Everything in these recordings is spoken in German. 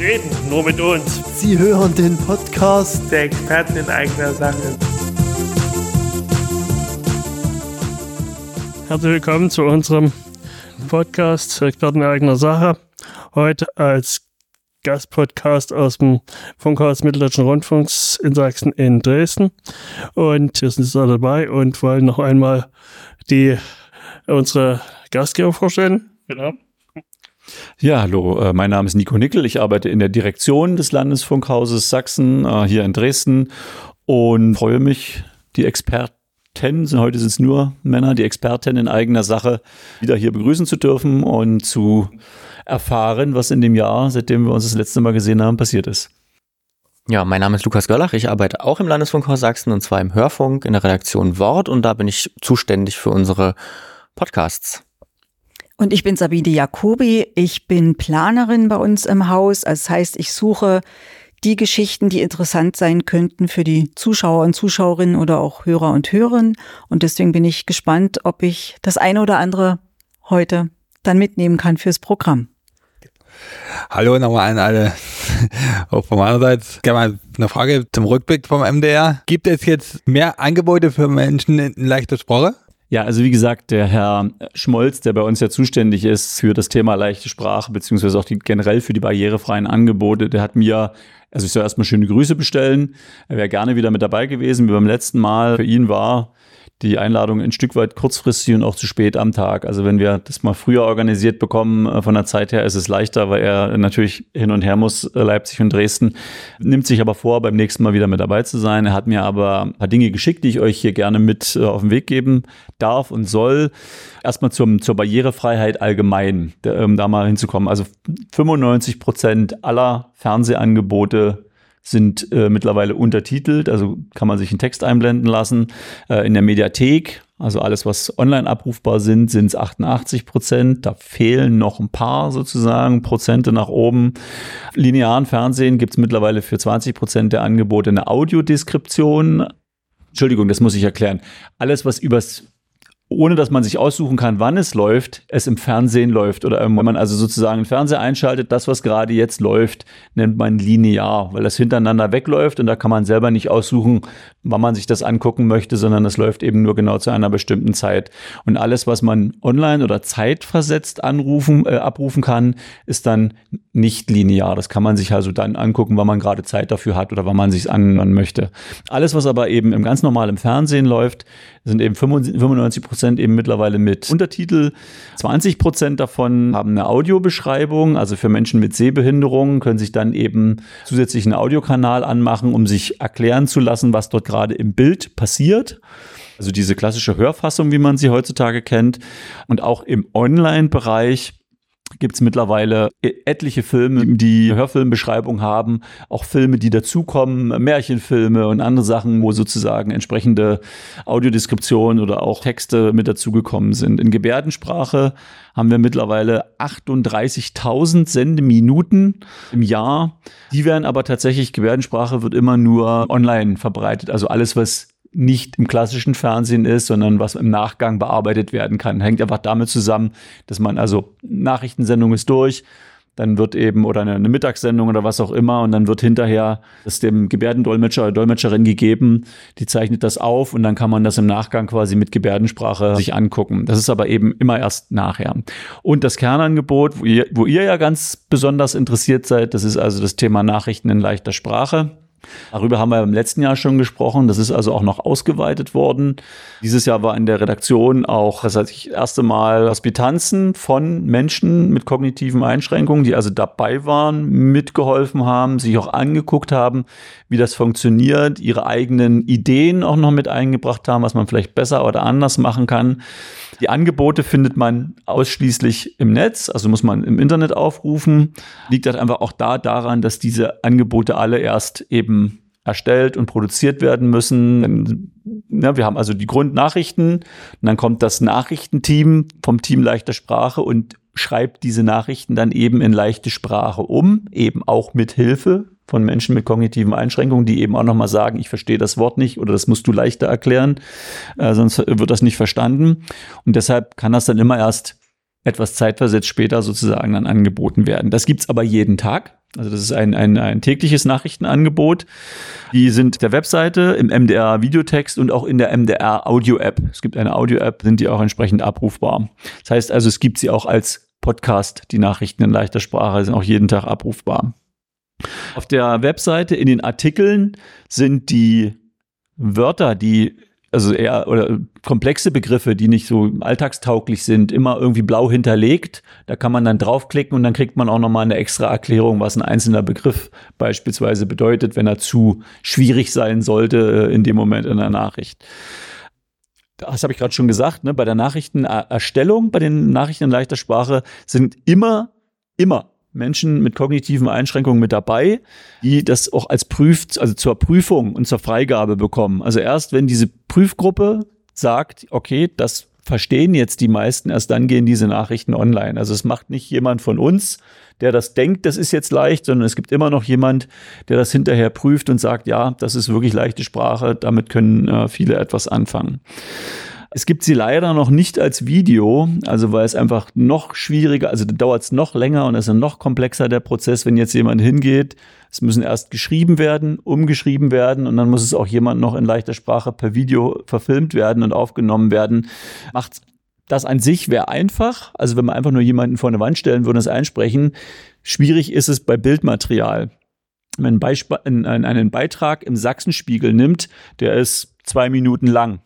reden nur mit uns. Sie hören den Podcast der Experten in eigener Sache. Herzlich willkommen zu unserem Podcast Experten in eigener Sache. Heute als Gastpodcast aus dem Funkhaus Mitteldeutschen Rundfunks in Sachsen in Dresden. Und wir sind jetzt alle dabei und wollen noch einmal die unsere Gastgeber vorstellen. Genau. Ja, hallo, äh, mein Name ist Nico Nickel. Ich arbeite in der Direktion des Landesfunkhauses Sachsen äh, hier in Dresden und freue mich, die Experten, heute sind es nur Männer, die Experten in eigener Sache wieder hier begrüßen zu dürfen und zu erfahren, was in dem Jahr, seitdem wir uns das letzte Mal gesehen haben, passiert ist. Ja, mein Name ist Lukas Görlach. Ich arbeite auch im Landesfunkhaus Sachsen und zwar im Hörfunk in der Redaktion Wort und da bin ich zuständig für unsere Podcasts. Und ich bin Sabine Jacobi. Ich bin Planerin bei uns im Haus. Das heißt, ich suche die Geschichten, die interessant sein könnten für die Zuschauer und Zuschauerinnen oder auch Hörer und Hörerinnen. Und deswegen bin ich gespannt, ob ich das eine oder andere heute dann mitnehmen kann fürs Programm. Hallo nochmal an alle. Auch von meiner Seite gerne mal eine Frage zum Rückblick vom MDR. Gibt es jetzt mehr Angebote für Menschen in leichter Sprache? Ja, also wie gesagt, der Herr Schmolz, der bei uns ja zuständig ist für das Thema leichte Sprache, beziehungsweise auch die, generell für die barrierefreien Angebote, der hat mir, also ich soll erstmal schöne Grüße bestellen. Er wäre gerne wieder mit dabei gewesen, wie beim letzten Mal. Für ihn war die Einladung ein Stück weit kurzfristig und auch zu spät am Tag. Also wenn wir das mal früher organisiert bekommen, äh, von der Zeit her ist es leichter, weil er natürlich hin und her muss, äh, Leipzig und Dresden, nimmt sich aber vor, beim nächsten Mal wieder mit dabei zu sein. Er hat mir aber ein paar Dinge geschickt, die ich euch hier gerne mit äh, auf den Weg geben darf und soll. Erstmal zum, zur Barrierefreiheit allgemein, um da mal hinzukommen. Also 95 Prozent aller Fernsehangebote sind äh, mittlerweile untertitelt, also kann man sich einen Text einblenden lassen. Äh, in der Mediathek, also alles, was online abrufbar sind, sind es 88 Prozent. Da fehlen noch ein paar sozusagen Prozente nach oben. Linearen Fernsehen gibt es mittlerweile für 20 Prozent der Angebote eine Audiodeskription. Entschuldigung, das muss ich erklären. Alles, was übers ohne dass man sich aussuchen kann, wann es läuft, es im Fernsehen läuft oder wenn man also sozusagen einen Fernseher einschaltet, das, was gerade jetzt läuft, nennt man linear, weil das hintereinander wegläuft und da kann man selber nicht aussuchen, wann man sich das angucken möchte, sondern es läuft eben nur genau zu einer bestimmten Zeit. Und alles, was man online oder zeitversetzt anrufen, äh, abrufen kann, ist dann nicht linear. Das kann man sich also dann angucken, wann man gerade Zeit dafür hat oder wann man sich anhören möchte. Alles, was aber eben im ganz normalen Fernsehen läuft, sind eben 95 Prozent eben mittlerweile mit Untertitel. 20 Prozent davon haben eine Audiobeschreibung. Also für Menschen mit Sehbehinderungen können sich dann eben zusätzlich einen Audiokanal anmachen, um sich erklären zu lassen, was dort gerade im Bild passiert. Also diese klassische Hörfassung, wie man sie heutzutage kennt. Und auch im Online-Bereich gibt es mittlerweile e-, etliche Filme, die Hörfilmbeschreibung haben, auch Filme, die dazukommen, Märchenfilme und andere Sachen, wo sozusagen entsprechende Audiodeskriptionen oder auch Texte mit dazugekommen sind. In Gebärdensprache haben wir mittlerweile 38.000 Sendeminuten im Jahr. Die werden aber tatsächlich, Gebärdensprache wird immer nur online verbreitet. Also alles, was nicht im klassischen Fernsehen ist, sondern was im Nachgang bearbeitet werden kann. Hängt einfach damit zusammen, dass man also Nachrichtensendung ist durch, dann wird eben oder eine, Mittagssendung oder was auch immer und dann wird hinterher das dem Gebärdendolmetscher oder Dolmetscherin gegeben, die zeichnet das auf und dann kann man das im Nachgang quasi mit Gebärdensprache sich angucken. Das ist aber eben immer erst nachher. Und das Kernangebot, wo ihr, wo ihr ja ganz besonders interessiert seid, das ist also das Thema Nachrichten in leichter Sprache. Darüber haben wir im letzten Jahr schon gesprochen. Das ist also auch noch ausgeweitet worden. Dieses Jahr war in der Redaktion auch das heißt, das erste Mal Hospitanzen von Menschen mit kognitiven Einschränkungen, die also dabei waren, mitgeholfen haben, sich auch angeguckt haben, wie das funktioniert, ihre eigenen Ideen auch noch mit eingebracht haben, was man vielleicht besser oder anders machen kann. Die Angebote findet man ausschließlich im Netz, also muss man im Internet aufrufen. Liegt halt einfach auch da daran, dass diese Angebote alle erst eben erstellt und produziert werden müssen. Ja, wir haben also die Grundnachrichten und dann kommt das Nachrichtenteam vom Team leichter Sprache und schreibt diese Nachrichten dann eben in leichte Sprache um, eben auch mit Hilfe von Menschen mit kognitiven Einschränkungen, die eben auch nochmal sagen, ich verstehe das Wort nicht oder das musst du leichter erklären, äh, sonst wird das nicht verstanden. Und deshalb kann das dann immer erst etwas zeitversetzt später sozusagen dann angeboten werden. Das gibt's aber jeden Tag. Also das ist ein, ein, ein tägliches Nachrichtenangebot. Die sind der Webseite, im MDR Videotext und auch in der MDR Audio App. Es gibt eine Audio App, sind die auch entsprechend abrufbar. Das heißt also, es gibt sie auch als Podcast, die Nachrichten in leichter Sprache sind auch jeden Tag abrufbar. Auf der Webseite in den Artikeln sind die Wörter, die also eher oder komplexe Begriffe, die nicht so alltagstauglich sind, immer irgendwie blau hinterlegt. Da kann man dann draufklicken und dann kriegt man auch nochmal eine extra Erklärung, was ein einzelner Begriff beispielsweise bedeutet, wenn er zu schwierig sein sollte äh, in dem Moment in der Nachricht. Das habe ich gerade schon gesagt, ne? bei der Nachrichtenerstellung, bei den Nachrichten in leichter Sprache sind immer, immer Menschen mit kognitiven Einschränkungen mit dabei, die das auch als Prüf, also zur Prüfung und zur Freigabe bekommen. Also erst wenn diese Prüfgruppe sagt, okay, das verstehen jetzt die meisten, erst dann gehen diese Nachrichten online. Also es macht nicht jemand von uns, der das denkt, das ist jetzt leicht, sondern es gibt immer noch jemand, der das hinterher prüft und sagt, ja, das ist wirklich leichte Sprache, damit können äh, viele etwas anfangen. Es gibt sie leider noch nicht als Video, also weil es einfach noch schwieriger, also dauert es noch länger und es ist noch komplexer der Prozess, wenn jetzt jemand hingeht. Es müssen erst geschrieben werden, umgeschrieben werden und dann muss es auch jemand noch in leichter Sprache per Video verfilmt werden und aufgenommen werden. Macht das an sich wäre einfach, also wenn man einfach nur jemanden vor eine Wand stellen würde und es einsprechen. Schwierig ist es bei Bildmaterial. Wenn man einen Beitrag im Sachsenspiegel nimmt, der ist zwei Minuten lang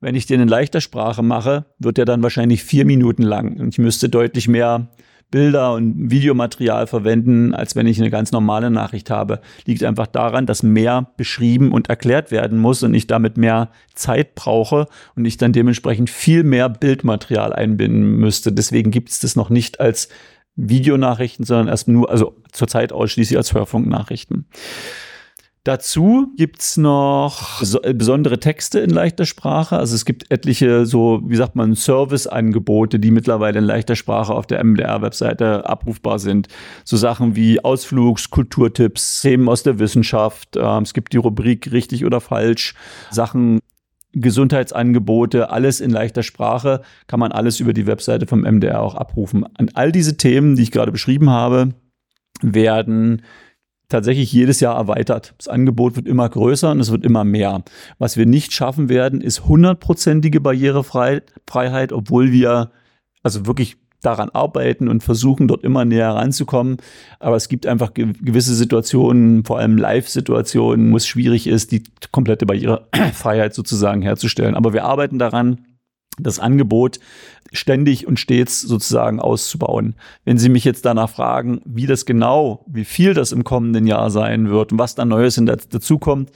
wenn ich den in leichter Sprache mache, wird der dann wahrscheinlich vier Minuten lang. Und ich müsste deutlich mehr Bilder und Videomaterial verwenden, als wenn ich eine ganz normale Nachricht habe. Liegt einfach daran, dass mehr beschrieben und erklärt werden muss und ich damit mehr Zeit brauche und ich dann dementsprechend viel mehr Bildmaterial einbinden müsste. Deswegen gibt es das noch nicht als Videonachrichten, sondern erst nur, also zurzeit ausschließlich als Hörfunknachrichten. Dazu gibt's noch äh, besondere Texte in leichter Sprache. Also es gibt etliche so, wie sagt man, Serviceangebote, die mittlerweile in leichter Sprache auf der MDR-Webseite abrufbar sind. So Sachen wie Ausflugs-, Kulturtipps, Themen aus der Wissenschaft. Ähm, es gibt die Rubrik richtig oder falsch, Sachen Gesundheitsangebote, alles in leichter Sprache, kann man alles über die Webseite vom MDR auch abrufen. An all diese Themen, die ich gerade beschrieben habe, werden tatsächlich jedes Jahr erweitert. Das Angebot wird immer größer und es wird immer mehr. Was wir nicht schaffen werden, ist hundertprozentige Barrierefreiheit, obwohl wir also wirklich daran arbeiten und versuchen, dort immer näher ranzukommen. Aber es gibt einfach gewisse Situationen, vor allem Live-Situationen, wo es schwierig ist, die komplette Barrierefreiheit sozusagen herzustellen. Aber wir arbeiten daran das Angebot ständig und stets sozusagen auszubauen. Wenn Sie mich jetzt danach fragen, wie das genau, wie viel das im kommenden Jahr sein wird und was da Neues dazukommt,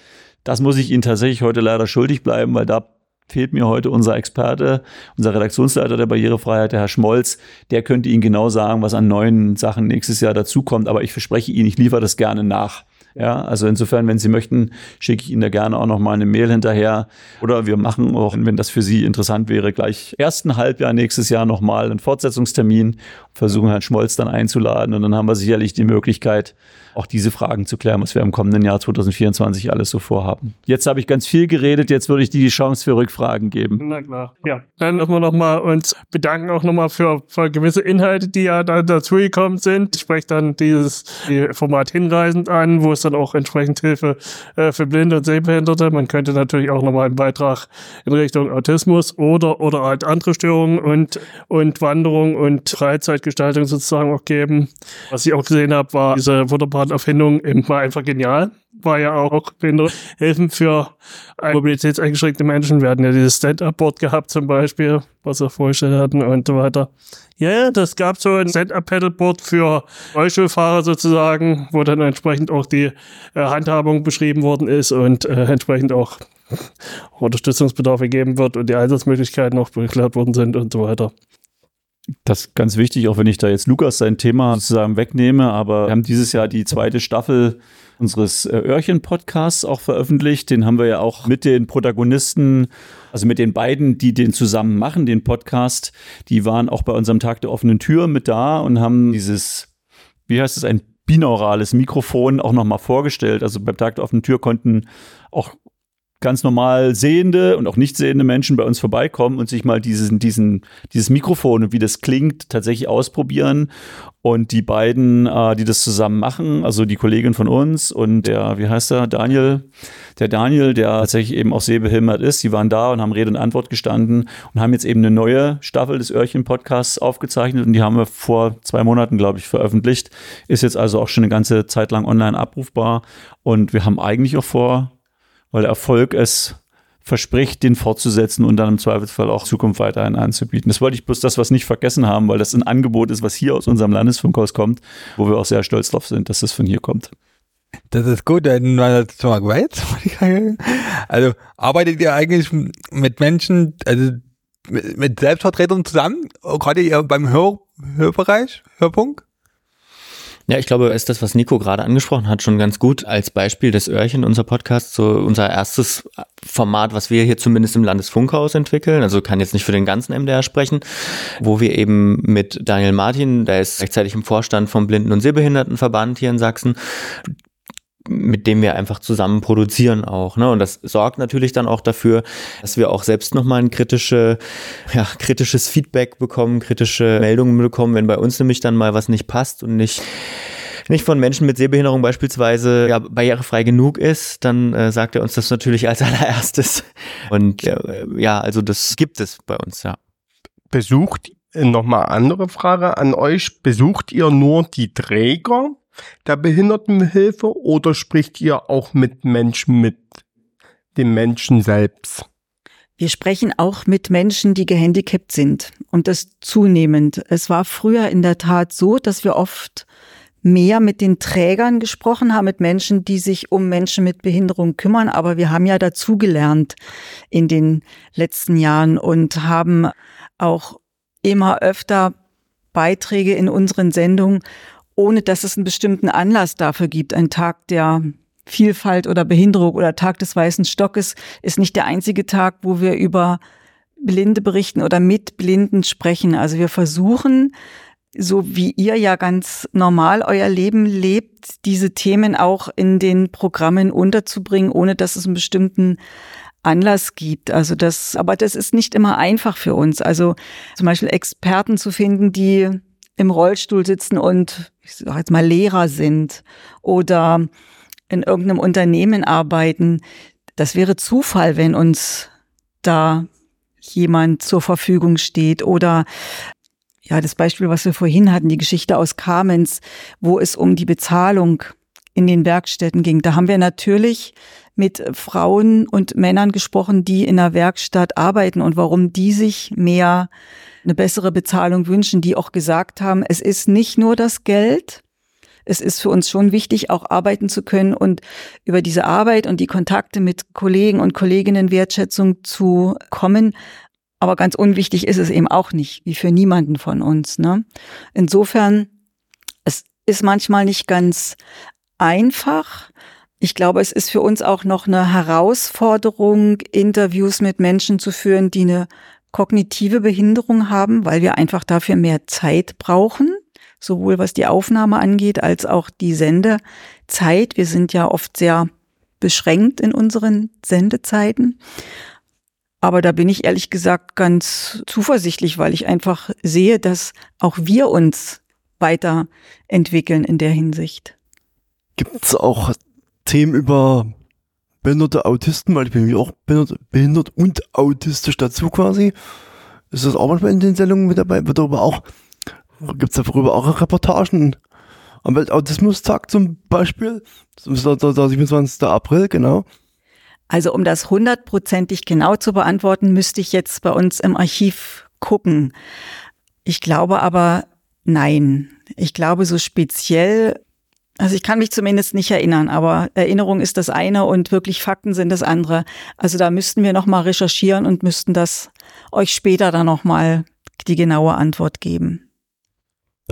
das muss ich Ihnen tatsächlich heute leider schuldig bleiben, weil da fehlt mir heute unser Experte, unser Redaktionsleiter der Barrierefreiheit, der Herr Schmolz. Der könnte Ihnen genau sagen, was an neuen Sachen nächstes Jahr dazukommt. Aber ich verspreche Ihnen, ich liefere das gerne nach. Ja, also insofern, wenn Sie möchten, schicke ich Ihnen da gerne auch noch mal eine Mail hinterher. Oder wir machen auch, wenn das für Sie interessant wäre, gleich ersten Halbjahr nächstes Jahr noch mal einen Fortsetzungstermin, versuchen Herrn Schmolz dann einzuladen und dann haben wir sicherlich die Möglichkeit, auch diese Fragen zu klären, was wir im kommenden Jahr 2024 alles so vorhaben. Jetzt habe ich ganz viel geredet, jetzt würde ich dir die Chance für Rückfragen geben. Na klar. Ja, dann müssen wir nochmal uns bedanken auch nochmal für, für gewisse Inhalte, die ja da dazugekommen sind. Ich spreche dann dieses die Format hinreisend an, wo es dann auch entsprechend Hilfe äh, für Blinde und Sehbehinderte. Man könnte natürlich auch nochmal einen Beitrag in Richtung Autismus oder oder halt andere Störungen und und Wanderung und Freizeitgestaltung sozusagen auch geben. Was ich auch gesehen habe, war diese wunderbare Erfindung war einfach genial. War ja auch Hilfen für mobilitätseingeschränkte Menschen. Wir hatten ja dieses Stand-Up-Board gehabt zum Beispiel, was wir vorgestellt hatten und so weiter. Ja, ja, das gab so ein Stand-Up-Pedalboard für Rollstuhlfahrer sozusagen, wo dann entsprechend auch die äh, Handhabung beschrieben worden ist und äh, entsprechend auch Unterstützungsbedarf gegeben wird und die Einsatzmöglichkeiten auch geklärt worden sind und so weiter. Das ist ganz wichtig, auch wenn ich da jetzt Lukas sein Thema sozusagen wegnehme, aber wir haben dieses Jahr die zweite Staffel unseres äh, Öhrchen-Podcasts auch veröffentlicht. Den haben wir ja auch mit den Protagonisten, also mit den beiden, die den zusammen machen, den Podcast, die waren auch bei unserem Tag der offenen Tür mit da und haben dieses, wie heißt es, ein binaurales Mikrofon auch nochmal vorgestellt. Also beim Tag der offenen Tür konnten auch ganz normal sehende und auch nicht sehende Menschen bei uns vorbeikommen und sich mal diesen, diesen, dieses Mikrofon und wie das klingt, tatsächlich ausprobieren. Und die beiden, äh, die das zusammen machen, also die Kollegin von uns und der, wie heißt er, Daniel, der Daniel, der tatsächlich eben auch sehbehindert ist, die waren da und haben Rede und Antwort gestanden und haben jetzt eben eine neue Staffel des Öhrchen-Podcasts aufgezeichnet und die haben wir vor zwei Monaten, glaube ich, veröffentlicht. Ist jetzt also auch schon eine ganze Zeit lang online abrufbar und wir haben eigentlich auch vor, weil Erfolg es verspricht, den fortzusetzen und dann im Zweifelsfall auch Zukunft weiterhin anzubieten. Das wollte ich bloß das, was nicht vergessen haben, weil das ein Angebot ist, was hier aus unserem Landesfunkhaus kommt, wo wir auch sehr stolz drauf sind, dass das von hier kommt. Das ist gut, dann. Also arbeitet ihr eigentlich mit Menschen, also mit, Selbstvertretern zusammen, gerade beim Hör, Hörbereich, Hörpunkt? Ja, ich glaube, ist das, was Nico gerade angesprochen hat, schon ganz gut als Beispiel des Öhrchen, unser Podcast, so unser erstes Format, was wir hier zumindest im Landesfunkhaus entwickeln. Also kann jetzt nicht für den ganzen MDR sprechen, wo wir eben mit Daniel Martin, der ist gleichzeitig im Vorstand vom Blinden- und Sehbehindertenverband hier in Sachsen, mit dem wir einfach zusammen produzieren auch. Ne? Und das sorgt natürlich dann auch dafür, dass wir auch selbst nochmal ein kritische, ja, kritisches Feedback bekommen, kritische Meldungen bekommen, wenn bei uns nämlich dann mal was nicht passt und nicht nicht von Menschen mit Sehbehinderung beispielsweise ja, barrierefrei genug ist, dann äh, sagt er uns das natürlich als allererstes. Und äh, ja, also das gibt es bei uns, ja. Besucht, äh, nochmal andere Frage an euch, besucht ihr nur die Träger der Behindertenhilfe oder spricht ihr auch mit Menschen, mit dem Menschen selbst? Wir sprechen auch mit Menschen, die gehandicapt sind und das zunehmend. Es war früher in der Tat so, dass wir oft mehr mit den Trägern gesprochen haben, mit Menschen, die sich um Menschen mit Behinderung kümmern. Aber wir haben ja dazugelernt in den letzten Jahren und haben auch immer öfter Beiträge in unseren Sendungen ohne dass es einen bestimmten Anlass dafür gibt. Ein Tag der Vielfalt oder Behinderung oder Tag des weißen Stockes ist nicht der einzige Tag, wo wir über Blinde berichten oder mit Blinden sprechen. Also wir versuchen, so wie ihr ja ganz normal euer Leben lebt, diese Themen auch in den Programmen unterzubringen, ohne dass es einen bestimmten Anlass gibt. Also das, aber das ist nicht immer einfach für uns. Also zum Beispiel Experten zu finden, die im Rollstuhl sitzen und ich sag jetzt mal Lehrer sind oder in irgendeinem Unternehmen arbeiten. Das wäre Zufall, wenn uns da jemand zur Verfügung steht oder ja, das Beispiel, was wir vorhin hatten, die Geschichte aus Kamenz, wo es um die Bezahlung in den Werkstätten ging. Da haben wir natürlich mit Frauen und Männern gesprochen, die in der Werkstatt arbeiten und warum die sich mehr eine bessere Bezahlung wünschen, die auch gesagt haben, es ist nicht nur das Geld, es ist für uns schon wichtig, auch arbeiten zu können und über diese Arbeit und die Kontakte mit Kollegen und Kolleginnen Wertschätzung zu kommen. Aber ganz unwichtig ist es eben auch nicht, wie für niemanden von uns. Ne? Insofern, es ist manchmal nicht ganz einfach. Ich glaube, es ist für uns auch noch eine Herausforderung, Interviews mit Menschen zu führen, die eine kognitive Behinderung haben, weil wir einfach dafür mehr Zeit brauchen, sowohl was die Aufnahme angeht als auch die Sendezeit. Wir sind ja oft sehr beschränkt in unseren Sendezeiten. Aber da bin ich ehrlich gesagt ganz zuversichtlich, weil ich einfach sehe, dass auch wir uns weiterentwickeln in der Hinsicht. Gibt es auch Themen über behinderte Autisten, weil ich bin auch behindert, behindert und autistisch dazu quasi. Ist das auch manchmal in den Sendungen mit dabei? Wird darüber auch, gibt es darüber auch Reportagen? Am Weltautismustag zum Beispiel, das ist der, der 27. April, genau. Also um das hundertprozentig genau zu beantworten, müsste ich jetzt bei uns im Archiv gucken. Ich glaube aber nein. Ich glaube, so speziell also ich kann mich zumindest nicht erinnern, aber Erinnerung ist das eine und wirklich Fakten sind das andere. Also da müssten wir nochmal recherchieren und müssten das euch später dann nochmal die genaue Antwort geben.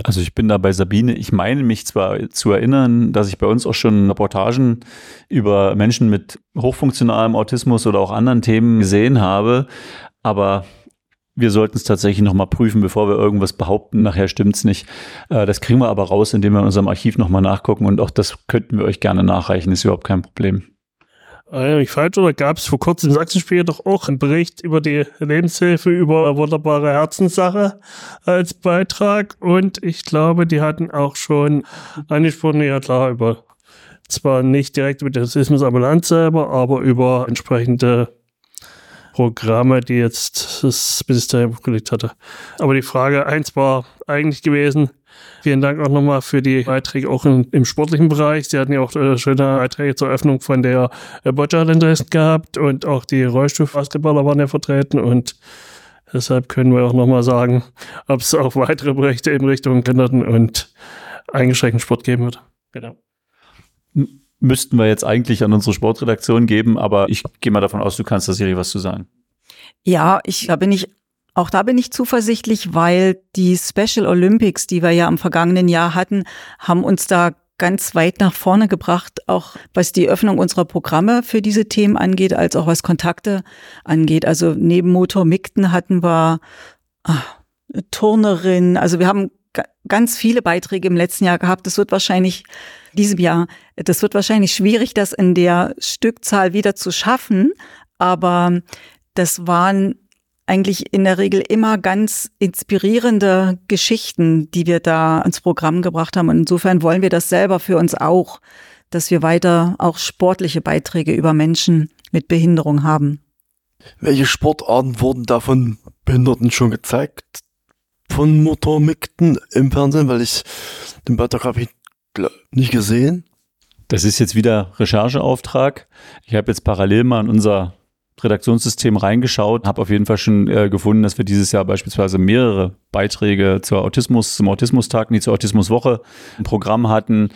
Also ich bin da bei Sabine. Ich meine mich zwar zu erinnern, dass ich bei uns auch schon Reportagen über Menschen mit hochfunktionalem Autismus oder auch anderen Themen gesehen habe, aber wir sollten es tatsächlich nochmal prüfen, bevor wir irgendwas behaupten. Nachher stimmt es nicht. Äh, das kriegen wir aber raus, indem wir in unserem Archiv nochmal nachgucken und auch das könnten wir euch gerne nachreichen, ist überhaupt kein Problem. Äh, ich falsch oder gab es vor kurzem im Sachsenspiel doch auch einen Bericht über die Lebenshilfe über wunderbare Herzenssache als Beitrag und ich glaube, die hatten auch schon angesprochen, ja klar, über zwar nicht direkt über den Rassismus ambulant selber, aber über entsprechende Programme, die jetzt das Ministerium gelegt hatte. Aber die Frage eins war eigentlich gewesen, Vielen Dank auch nochmal für die Beiträge auch im, im sportlichen Bereich. Sie hatten ja auch äh, schöne Beiträge zur Öffnung von der äh, Boccia in gehabt und auch die Rollstuhlbasketballer waren ja vertreten und deshalb können wir auch nochmal sagen, ob es auch weitere Berichte in Richtung Kinderten und eingeschränkten Sport geben wird. Genau. Müssten wir jetzt eigentlich an unsere Sportredaktion geben, aber ich gehe mal davon aus, du kannst da sicherlich was zu sagen. Ja, ich, da bin ich auch da bin ich zuversichtlich, weil die Special Olympics, die wir ja im vergangenen Jahr hatten, haben uns da ganz weit nach vorne gebracht, auch was die Öffnung unserer Programme für diese Themen angeht, als auch was Kontakte angeht. Also neben Motor Mikten hatten wir ach, Turnerin, also wir haben ganz viele Beiträge im letzten Jahr gehabt. Das wird wahrscheinlich diesem Jahr, das wird wahrscheinlich schwierig, das in der Stückzahl wieder zu schaffen. Aber das waren eigentlich in der Regel immer ganz inspirierende Geschichten, die wir da ans Programm gebracht haben. Und insofern wollen wir das selber für uns auch, dass wir weiter auch sportliche Beiträge über Menschen mit Behinderung haben. Welche Sportarten wurden da von Behinderten schon gezeigt? Von Motormikten im Fernsehen, weil ich den Beitrag habe ich nicht gesehen. Das ist jetzt wieder Rechercheauftrag. Ich habe jetzt parallel mal in unser Redaktionssystem reingeschaut, habe auf jeden Fall schon äh, gefunden, dass wir dieses Jahr beispielsweise mehrere Beiträge zur Autismus, zum Autismustag, nie zur Autismuswoche im Programm hatten.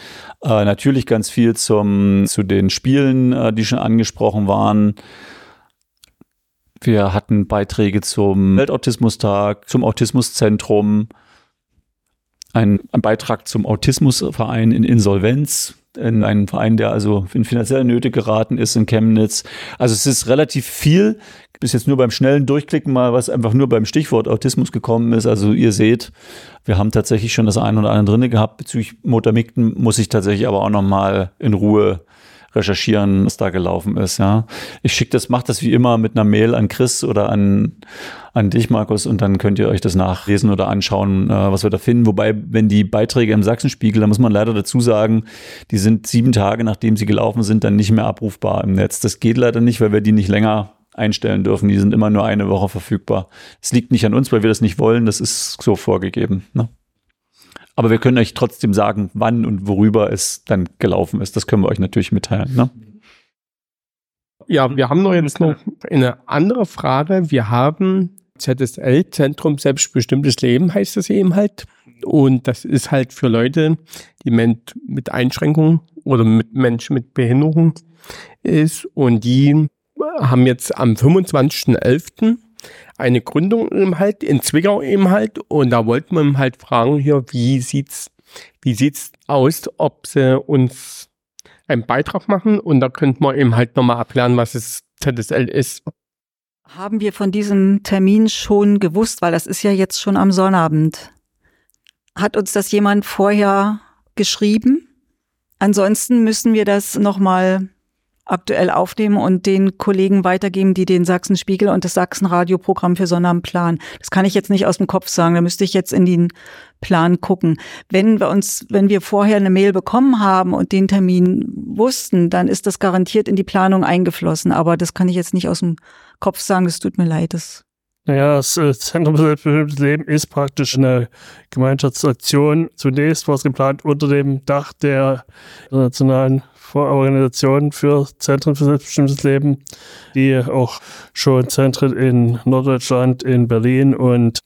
Äh, natürlich ganz viel zum, zu den Spielen, äh, die schon angesprochen waren. Wir hatten Beiträge zum Weltautismustag, zum Autismuszentrum, ein, ein Beitrag zum Autismusverein in Insolvenz, in einen Verein, der also in finanzielle Nöte geraten ist in Chemnitz. Also es ist relativ viel. Bis jetzt nur beim schnellen Durchklicken mal, was einfach nur beim Stichwort Autismus gekommen ist. Also ihr seht, wir haben tatsächlich schon das eine oder andere drin gehabt. Bezüglich Motormikten muss ich tatsächlich aber auch noch mal in Ruhe recherchieren, was da gelaufen ist. Ja, ich schicke das, mache das wie immer mit einer Mail an Chris oder an an dich, Markus, und dann könnt ihr euch das nachlesen oder anschauen, äh, was wir da finden. Wobei, wenn die Beiträge im Sachsenspiegel, da muss man leider dazu sagen, die sind sieben Tage, nachdem sie gelaufen sind, dann nicht mehr abrufbar im Netz. Das geht leider nicht, weil wir die nicht länger einstellen dürfen. Die sind immer nur eine Woche verfügbar. Es liegt nicht an uns, weil wir das nicht wollen. Das ist so vorgegeben. Ne? Aber wir können euch trotzdem sagen, wann und worüber es dann gelaufen ist. Das können wir euch natürlich mitteilen. Ne? Ja, wir haben noch jetzt noch eine andere Frage. Wir haben ZSL, Zentrum Selbstbestimmtes Leben heißt das eben halt. Und das ist halt für Leute, die mit Einschränkungen oder mit Menschen mit Behinderung ist. Und die haben jetzt am 25.11. eine Gründung eben halt in Zwickau eben halt. Und da wollten wir halt fragen hier, wie sieht's, wie sieht's aus, ob sie uns einen Beitrag machen und da könnten wir eben halt nochmal abklären, was es ZSL ist. Haben wir von diesem Termin schon gewusst, weil das ist ja jetzt schon am Sonnabend. Hat uns das jemand vorher geschrieben? Ansonsten müssen wir das nochmal aktuell aufnehmen und den Kollegen weitergeben, die den Sachsenspiegel und das Sachsenradioprogramm für Sonnabend planen. Das kann ich jetzt nicht aus dem Kopf sagen. Da müsste ich jetzt in den Plan gucken. Wenn wir uns, wenn wir vorher eine Mail bekommen haben und den Termin wussten, dann ist das garantiert in die Planung eingeflossen. Aber das kann ich jetzt nicht aus dem Kopf sagen. Das tut mir leid. Das naja, das äh, Zentrum für selbstbestimmtes Leben ist praktisch eine Gemeinschaftsaktion. Zunächst war es geplant unter dem Dach der internationalen Organisation für Zentren für selbstbestimmtes Leben, die auch schon Zentren in Norddeutschland, in Berlin und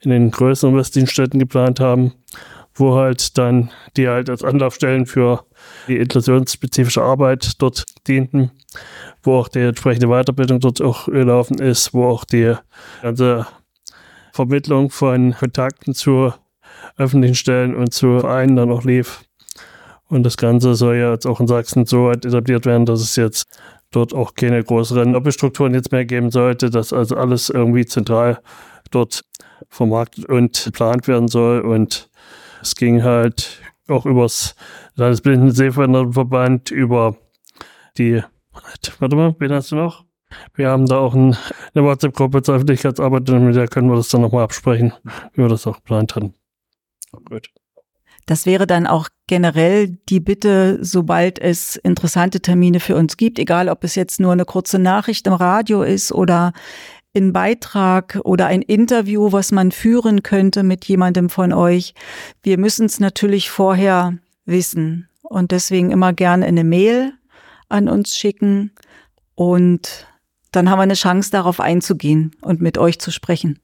in den größeren westlichen Städten geplant haben, wo halt dann die halt als Anlaufstellen für die inklusionsspezifische Arbeit dort dienten, wo auch die entsprechende Weiterbildung dort auch gelaufen ist, wo auch die ganze Vermittlung von Kontakten zu öffentlichen Stellen und zu Vereinen dann auch lief. Und das Ganze soll ja jetzt auch in Sachsen so etabliert werden, dass es jetzt dort auch keine größeren Doppelstrukturen jetzt mehr geben sollte, dass also alles irgendwie zentral dort vermarktet und geplant werden soll. Und es ging halt auch übers Landesblindenseeverband, über die Warte mal, wen hast du noch? Wir haben da auch ein, eine WhatsApp-Gruppe zur Öffentlichkeitsarbeit, mit der können wir das dann nochmal absprechen, wie wir das auch geplant hatten. Gut. Das wäre dann auch generell die Bitte, sobald es interessante Termine für uns gibt, egal ob es jetzt nur eine kurze Nachricht im Radio ist oder ein Beitrag oder ein Interview, was man führen könnte mit jemandem von euch. Wir müssen es natürlich vorher wissen und deswegen immer gerne eine Mail an uns schicken und dann haben wir eine Chance darauf einzugehen und mit euch zu sprechen.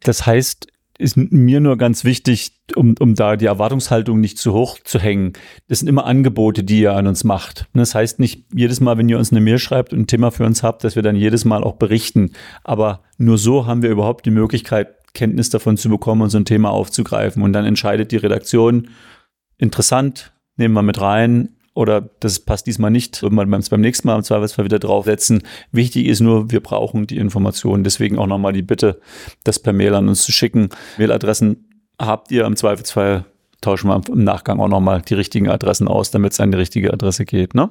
Das heißt, ist mir nur ganz wichtig, um, um da die Erwartungshaltung nicht zu hoch zu hängen. Das sind immer Angebote, die ihr an uns macht. Das heißt nicht jedes Mal, wenn ihr uns eine Mail schreibt und ein Thema für uns habt, dass wir dann jedes Mal auch berichten. Aber nur so haben wir überhaupt die Möglichkeit, Kenntnis davon zu bekommen und so ein Thema aufzugreifen. Und dann entscheidet die Redaktion, interessant, nehmen wir mit rein, oder das passt diesmal nicht, wird man beim nächsten Mal im Zweifelsfall wieder draufsetzen. Wichtig ist nur, wir brauchen die Informationen. Deswegen auch nochmal die Bitte, das per Mail an uns zu schicken. Mailadressen habt ihr im Zweifelsfall, tauschen wir im Nachgang auch nochmal die richtigen Adressen aus, damit es an die richtige Adresse geht. Ne?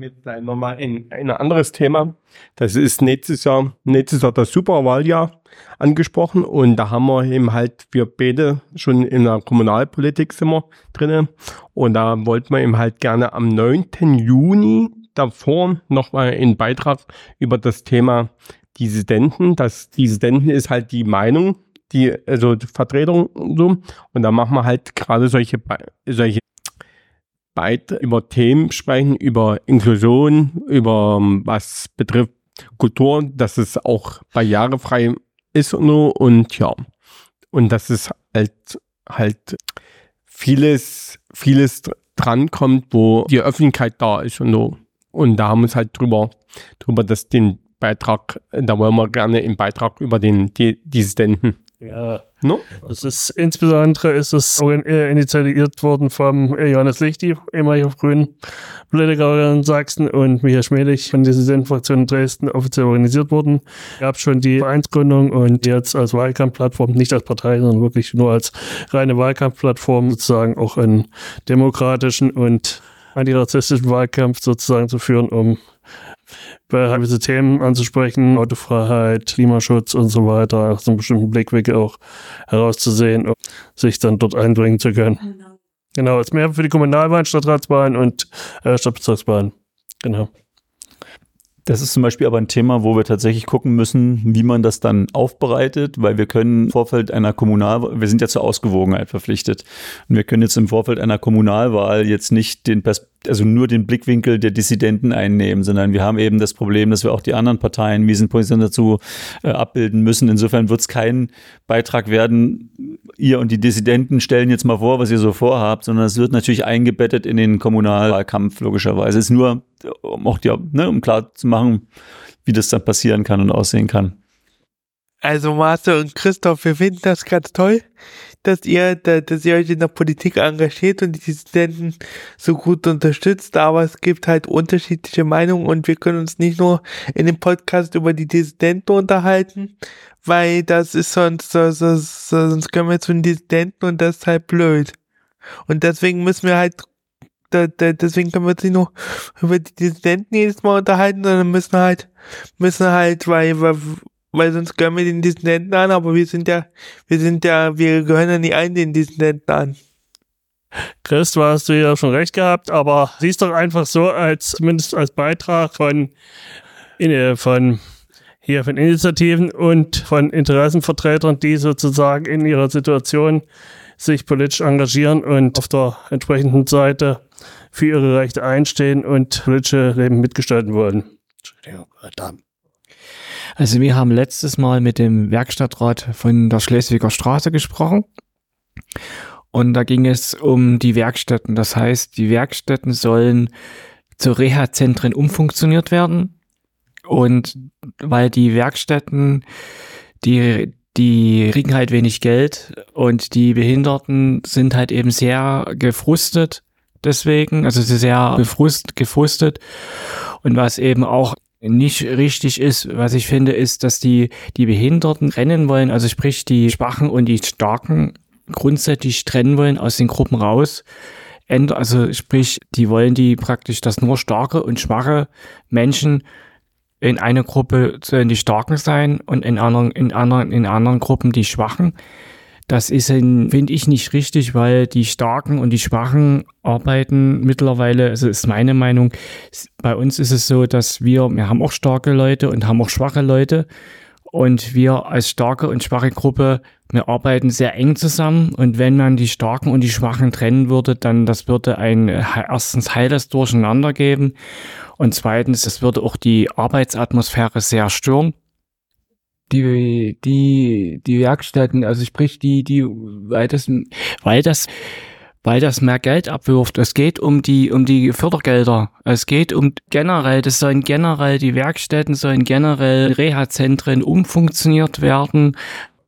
Jetzt gleich nochmal ein, ein anderes Thema. Das ist nächstes Jahr, nächstes Jahr das Superwahljahr angesprochen und da haben wir eben halt, wir beide schon in der Kommunalpolitik sind wir drinnen und da wollten wir eben halt gerne am 9. Juni davor nochmal einen Beitrag über das Thema Dissidenten. Das Dissidenten ist halt die Meinung, die, also die Vertretung und so. Und da machen wir halt gerade solche, solche beide über Themen sprechen, über Inklusion, über ähm, was betrifft Kultur, dass es auch barrierefrei ist und so und ja. Und dass es halt, halt vieles, vieles drankommt, wo die Öffentlichkeit da ist und so. Und da haben wir uns halt drüber, drüber, dass den Beitrag, da wollen wir gerne im Beitrag über den die Dissidenten ja. No? Das ist insbesondere ist es initiiert worden vom Johannes Lichti, ehemaliger Grünen Politiker in Sachsen und Michael Schmelig von der Dissidenten-Fraktion in Dresden offiziell organisiert worden. Gab schon die Vereinsgründung und jetzt als Wahlkampfplattform, nicht als Partei, sondern wirklich nur als reine Wahlkampfplattform sozusagen auch einen demokratischen und antirassistischen Wahlkampf sozusagen zu führen, um gewisse Themen anzusprechen, Autofreiheit, Klimaschutz und so weiter, aus einem bestimmten Blickwinkel auch herauszusehen, um sich dann dort einbringen zu können. Genau, genau ist mehr für die Kommunalwahlen, Stadtratswahlen und äh, Stadtbezirkswahlen. Genau. Das ist zum Beispiel aber ein Thema, wo wir tatsächlich gucken müssen, wie man das dann aufbereitet, weil wir können im Vorfeld einer Kommunalwahl, wir sind ja zur Ausgewogenheit verpflichtet und wir können jetzt im Vorfeld einer Kommunalwahl jetzt nicht den Pers also nur den Blickwinkel der Dissidenten einnehmen, sondern wir haben eben das Problem, dass wir auch die anderen Parteien, wie sind dazu äh, abbilden müssen. Insofern wird es kein Beitrag werden, ihr und die Dissidenten stellen jetzt mal vor, was ihr so vorhabt, sondern es wird natürlich eingebettet in den Kommunalwahlkampf, logischerweise. Es ist nur, um auch die, ne, um klar zu machen, wie das dann passieren kann und aussehen kann. Also Marcel und Christoph, wir finden das ganz toll, dass ihr, dass ihr euch in der Politik engagiert und die Dissidenten so gut unterstützt, aber es gibt halt unterschiedliche Meinungen und wir können uns nicht nur in dem Podcast über die Dissidenten unterhalten, weil das ist sonst, sonst, sonst können wir zu den Dissidenten und das ist halt blöd. Und deswegen müssen wir halt deswegen können wir uns nicht nur über die Dissidenten jedes Mal unterhalten, sondern müssen halt, müssen halt, weil, weil, weil sonst gehören wir den Dissidenten an, aber wir sind ja, wir sind ja, wir gehören ja nicht allen den Dissidenten an. Chris, du hast du ja schon recht gehabt, aber siehst doch einfach so als, zumindest als Beitrag von, von, hier von Initiativen und von Interessenvertretern, die sozusagen in ihrer Situation sich politisch engagieren und auf der entsprechenden Seite für ihre Rechte einstehen und politische Leben mitgestalten wollen. Entschuldigung, verdammt. Also wir haben letztes Mal mit dem Werkstattrat von der Schleswiger Straße gesprochen. Und da ging es um die Werkstätten. Das heißt, die Werkstätten sollen zu Reha-Zentren umfunktioniert werden. Und weil die Werkstätten, die, die kriegen halt wenig Geld und die Behinderten sind halt eben sehr gefrustet deswegen, also sehr befrust, gefrustet. Und was eben auch nicht richtig ist, was ich finde, ist, dass die, die Behinderten trennen wollen, also sprich die Schwachen und die Starken grundsätzlich trennen wollen aus den Gruppen raus. also sprich, die wollen die praktisch, dass nur starke und schwache Menschen in einer Gruppe sollen die Starken sein und in anderen, in anderen, in anderen Gruppen die Schwachen. Das ist, finde ich, nicht richtig, weil die Starken und die Schwachen arbeiten mittlerweile, also ist meine Meinung, bei uns ist es so, dass wir, wir haben auch starke Leute und haben auch schwache Leute. Und wir als starke und schwache Gruppe, wir arbeiten sehr eng zusammen. Und wenn man die Starken und die Schwachen trennen würde, dann das würde ein erstens heiles Durcheinander geben. Und zweitens, es würde auch die Arbeitsatmosphäre sehr stören die, die, die Werkstätten, also sprich die, die, weil das, weil das, weil das mehr Geld abwirft. Es geht um die, um die Fördergelder. Es geht um generell, das sollen generell, die Werkstätten sollen generell Reha-Zentren umfunktioniert werden.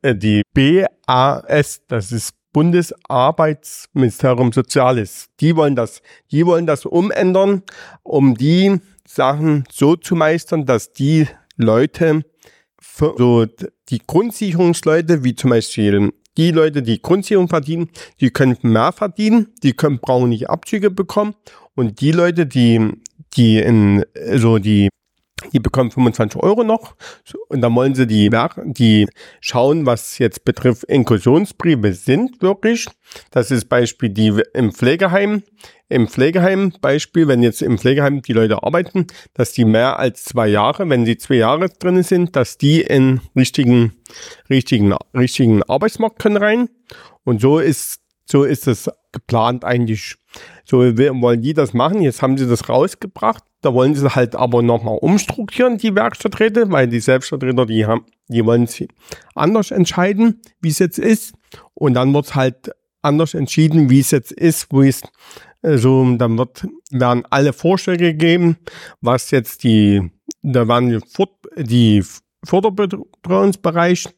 Äh, die BAS, das ist Bundesarbeitsministerium Soziales. Die wollen das, die wollen das umändern, um die Sachen so zu meistern, dass die Leute so die Grundsicherungsleute, wie zum Beispiel die Leute, die Grundsicherung verdienen, die können mehr verdienen, die können, brauchen nicht Abzüge bekommen. Und die Leute, die, die in, so die, die bekommen 25 Euro noch. Und dann wollen sie die, die schauen, was jetzt betrifft Inklusionsbriefe sind wirklich. Das ist Beispiel die im Pflegeheim im Pflegeheim Beispiel, wenn jetzt im Pflegeheim die Leute arbeiten, dass die mehr als zwei Jahre, wenn sie zwei Jahre drin sind, dass die in richtigen, richtigen, richtigen Arbeitsmarkt können rein. Und so ist, so ist es geplant eigentlich. So wollen die das machen. Jetzt haben sie das rausgebracht. Da wollen sie halt aber nochmal umstrukturieren, die Werkstatträte, weil die Selbstvertreter, die haben, die wollen sie anders entscheiden, wie es jetzt ist. Und dann wird halt anders entschieden, wie es jetzt ist, wo es also dann wird, werden alle Vorschläge gegeben, was jetzt die, da werden die, Fort, die Förderbetreuungsbereich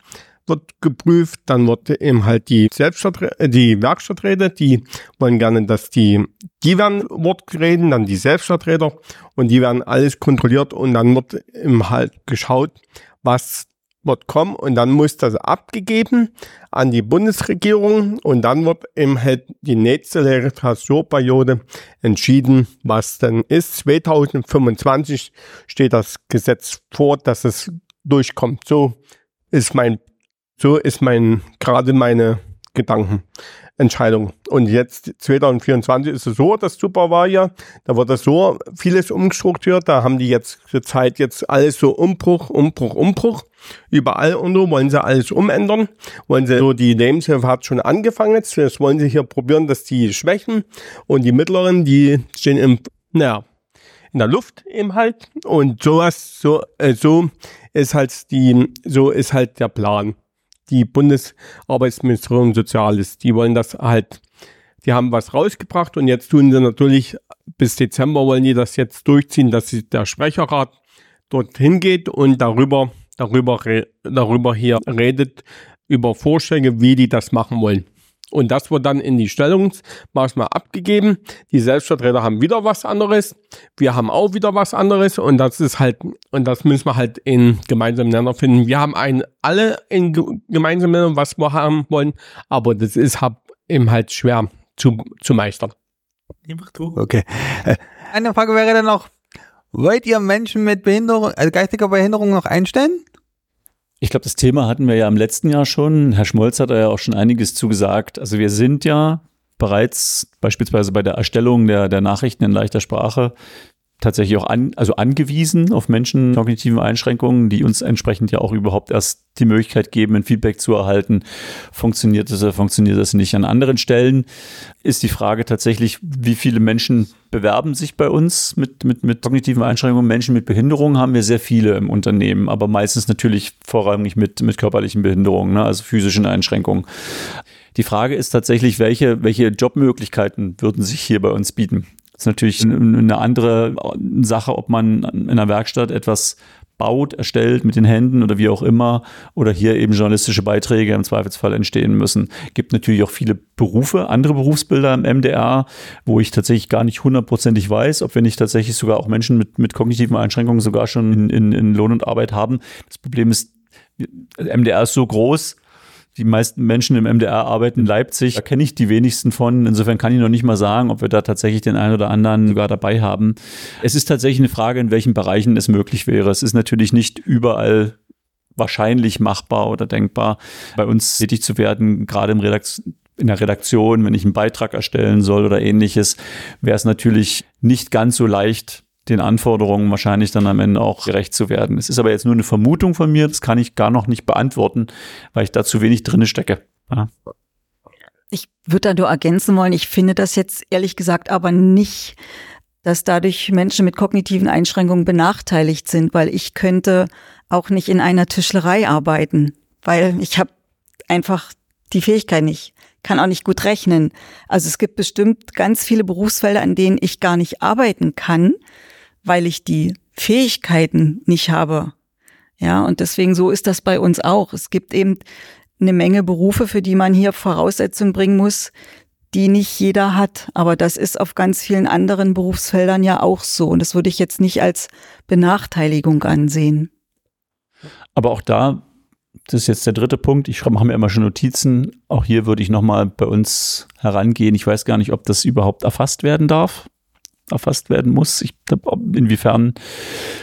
wird geprüft, dann wird eben halt die Selbstvertreter, die Werkstatträte, die wollen gerne, dass die, die werden Wort reden, dann die Selbstvertreter und die werden alles kontrolliert und dann wird eben halt geschaut, was kommen und dann muss das abgegeben an die Bundesregierung und dann wird eben halt die nächste Legislaturperiode entschieden, was denn ist. 2025 steht das Gesetz vor, dass es durchkommt. So ist mein, so ist mein, gerade meine Gedanken. Entscheidung. Und jetzt 2024 ist es so, das Superwahljahr, da wird das so vieles umstrukturiert, da haben die jetzt zur Zeit jetzt alles so Umbruch, Umbruch, Umbruch. Überall und so wollen sie alles umändern. Wollen sie so, die Lebenshilfe hat schon angefangen jetzt. Jetzt wollen sie hier probieren, dass die Schwächen und die Mittleren, die stehen im, naja, in der Luft eben halt. Und sowas, so, äh, so ist halt die, so ist halt der Plan die Bundesarbeitsministerium Soziales. Die wollen das halt, die haben was rausgebracht und jetzt tun sie natürlich bis Dezember wollen die das jetzt durchziehen, dass der Sprecherrat dorthin geht und darüber, darüber, darüber hier redet, über Vorschläge, wie die das machen wollen. Und das wird dann in die Stellungsmaßnahme abgegeben. Die Selbstvertreter haben wieder was anderes. Wir haben auch wieder was anderes. Und das ist halt, und das müssen wir halt in gemeinsamen Nenner finden. Wir haben ein, alle in gemeinsamen Nenner, was wir haben wollen. Aber das ist halt eben halt schwer zu, zu meistern. Okay. Äh, eine Frage wäre dann noch, wollt ihr Menschen mit Behinderung, also geistiger Behinderung noch einstellen? Ich glaube, das Thema hatten wir ja im letzten Jahr schon. Herr Schmolz hat da ja auch schon einiges zugesagt. Also wir sind ja bereits beispielsweise bei der Erstellung der, der Nachrichten in leichter Sprache tatsächlich auch an, also angewiesen auf Menschen mit kognitiven Einschränkungen, die uns entsprechend ja auch überhaupt erst die Möglichkeit geben, ein Feedback zu erhalten. Funktioniert das oder funktioniert das nicht? An anderen Stellen ist die Frage tatsächlich, wie viele Menschen bewerben sich bei uns mit, mit, mit kognitiven Einschränkungen. Menschen mit Behinderungen haben wir sehr viele im Unternehmen, aber meistens natürlich vorrangig mit, mit körperlichen Behinderungen, ne? also physischen Einschränkungen. Die Frage ist tatsächlich, welche, welche Jobmöglichkeiten würden sich hier bei uns bieten? Das ist natürlich eine andere Sache, ob man in einer Werkstatt etwas baut, erstellt mit den Händen oder wie auch immer oder hier eben journalistische Beiträge im Zweifelsfall entstehen müssen. Gibt natürlich auch viele Berufe, andere Berufsbilder im MDR, wo ich tatsächlich gar nicht hundertprozentig weiß, ob wir nicht tatsächlich sogar auch Menschen mit, mit kognitiven Einschränkungen sogar schon in, in, in Lohn und Arbeit haben. Das Problem ist, MDR ist so groß, Die meisten Menschen im MDR arbeiten in Leipzig. Da kenne ich die wenigsten von. Insofern kann ich noch nicht mal sagen, ob wir da tatsächlich den einen oder anderen sogar dabei haben. Es ist tatsächlich eine Frage, in welchen Bereichen es möglich wäre. Es ist natürlich nicht überall wahrscheinlich machbar oder denkbar, bei uns tätig zu werden, gerade im Redakt in der Redaktion, wenn ich einen Beitrag erstellen soll oder ähnliches, wäre es natürlich nicht ganz so leicht, den Anforderungen wahrscheinlich dann am Ende auch gerecht zu werden. Es ist aber jetzt nur eine Vermutung von mir, das kann ich gar noch nicht beantworten, weil ich da zu wenig drinne stecke. Ja. Ich würde da nur ergänzen wollen, ich finde das jetzt ehrlich gesagt aber nicht, dass dadurch Menschen mit kognitiven Einschränkungen benachteiligt sind, weil ich könnte auch nicht in einer Tischlerei arbeiten, weil ich habe einfach die Fähigkeit nicht, kann auch nicht gut rechnen. Also es gibt bestimmt ganz viele Berufsfelder, an denen ich gar nicht arbeiten kann, weil ich die Fähigkeiten nicht habe. Ja, und deswegen so ist das bei uns auch. Es gibt eben eine Menge Berufe, für die man hier Voraussetzungen bringen muss, die nicht jeder hat. Aber das ist auf ganz vielen anderen Berufsfeldern ja auch so. Und das würde ich jetzt nicht als Benachteiligung ansehen. Aber auch da, das ist jetzt der dritte Punkt, ich mache mir immer schon Notizen. Auch hier würde ich nochmal bei uns herangehen. Ich weiß gar nicht, ob das überhaupt erfasst werden darf erfasst werden muss. Ich inwiefern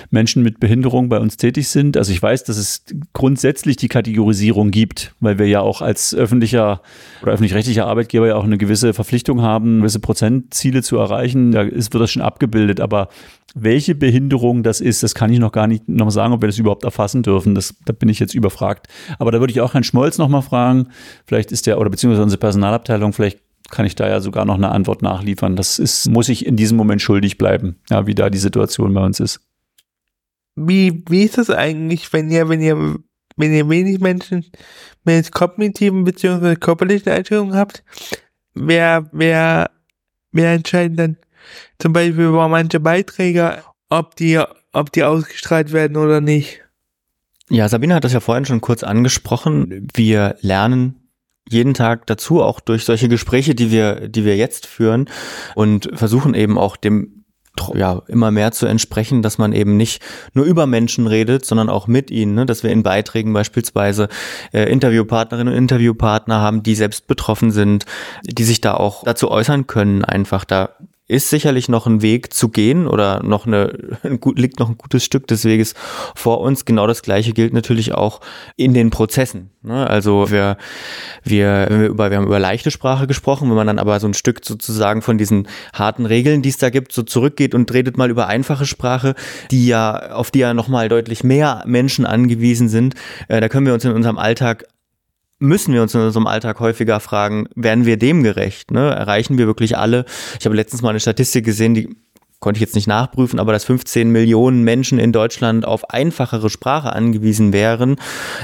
Menschen mit Behinderung bei uns tätig sind. Also ich weiß, dass es grundsätzlich die Kategorisierung gibt, weil wir ja auch als öffentlicher oder öffentlich-rechtlicher Arbeitgeber ja auch eine gewisse Verpflichtung haben, gewisse Prozentziele zu erreichen. Da ist, wird das schon abgebildet. Aber welche Behinderung das ist, das kann ich noch gar nicht noch sagen, ob wir das überhaupt erfassen dürfen. Das, da bin ich jetzt überfragt. Aber da würde ich auch Herrn Schmolz noch mal fragen. Vielleicht ist der, oder beziehungsweise unsere Personalabteilung, vielleicht kann ich da ja sogar noch eine Antwort nachliefern. Das ist, muss ich in diesem Moment schuldig bleiben, ja, wie da die Situation bei uns ist. Wie, wie ist das eigentlich, wenn ihr, wenn ihr, wenn ihr wenig Menschen mit kognitiven bzw. körperlichen Einschränkungen habt? Wer, wer, wer entscheidet dann zum Beispiel über manche Beiträge, ob die, ob die ausgestrahlt werden oder nicht? Ja, Sabine hat das ja vorhin schon kurz angesprochen. Wir lernen jeden Tag dazu, auch durch solche Gespräche, die wir, die wir jetzt führen und versuchen eben auch dem ja, immer mehr zu entsprechen, dass man eben nicht nur über Menschen redet, sondern auch mit ihnen, ne? dass wir in Beiträgen beispielsweise äh, Interviewpartnerinnen und Interviewpartner haben, die selbst betroffen sind, die sich da auch dazu äußern können, einfach da ist sicherlich noch ein Weg zu gehen oder noch eine, liegt noch ein gutes Stück des Weges vor uns. Genau das Gleiche gilt natürlich auch in den Prozessen. Ne? Also wir, wir, wir über, wir haben über leichte Sprache gesprochen, wenn man dann aber so ein Stück sozusagen von diesen harten Regeln, die es da gibt, so zurückgeht und redet mal über einfache Sprache, die ja, auf die ja nochmal deutlich mehr Menschen angewiesen sind, äh, da können wir uns in unserem Alltag müssen wir uns in unserem Alltag häufiger fragen, werden wir dem gerecht? Ne? Erreichen wir wirklich alle? Ich habe letztens mal eine Statistik gesehen, die konnte ich jetzt nicht nachprüfen, aber dass 15 Millionen Menschen in Deutschland auf einfachere Sprache angewiesen wären,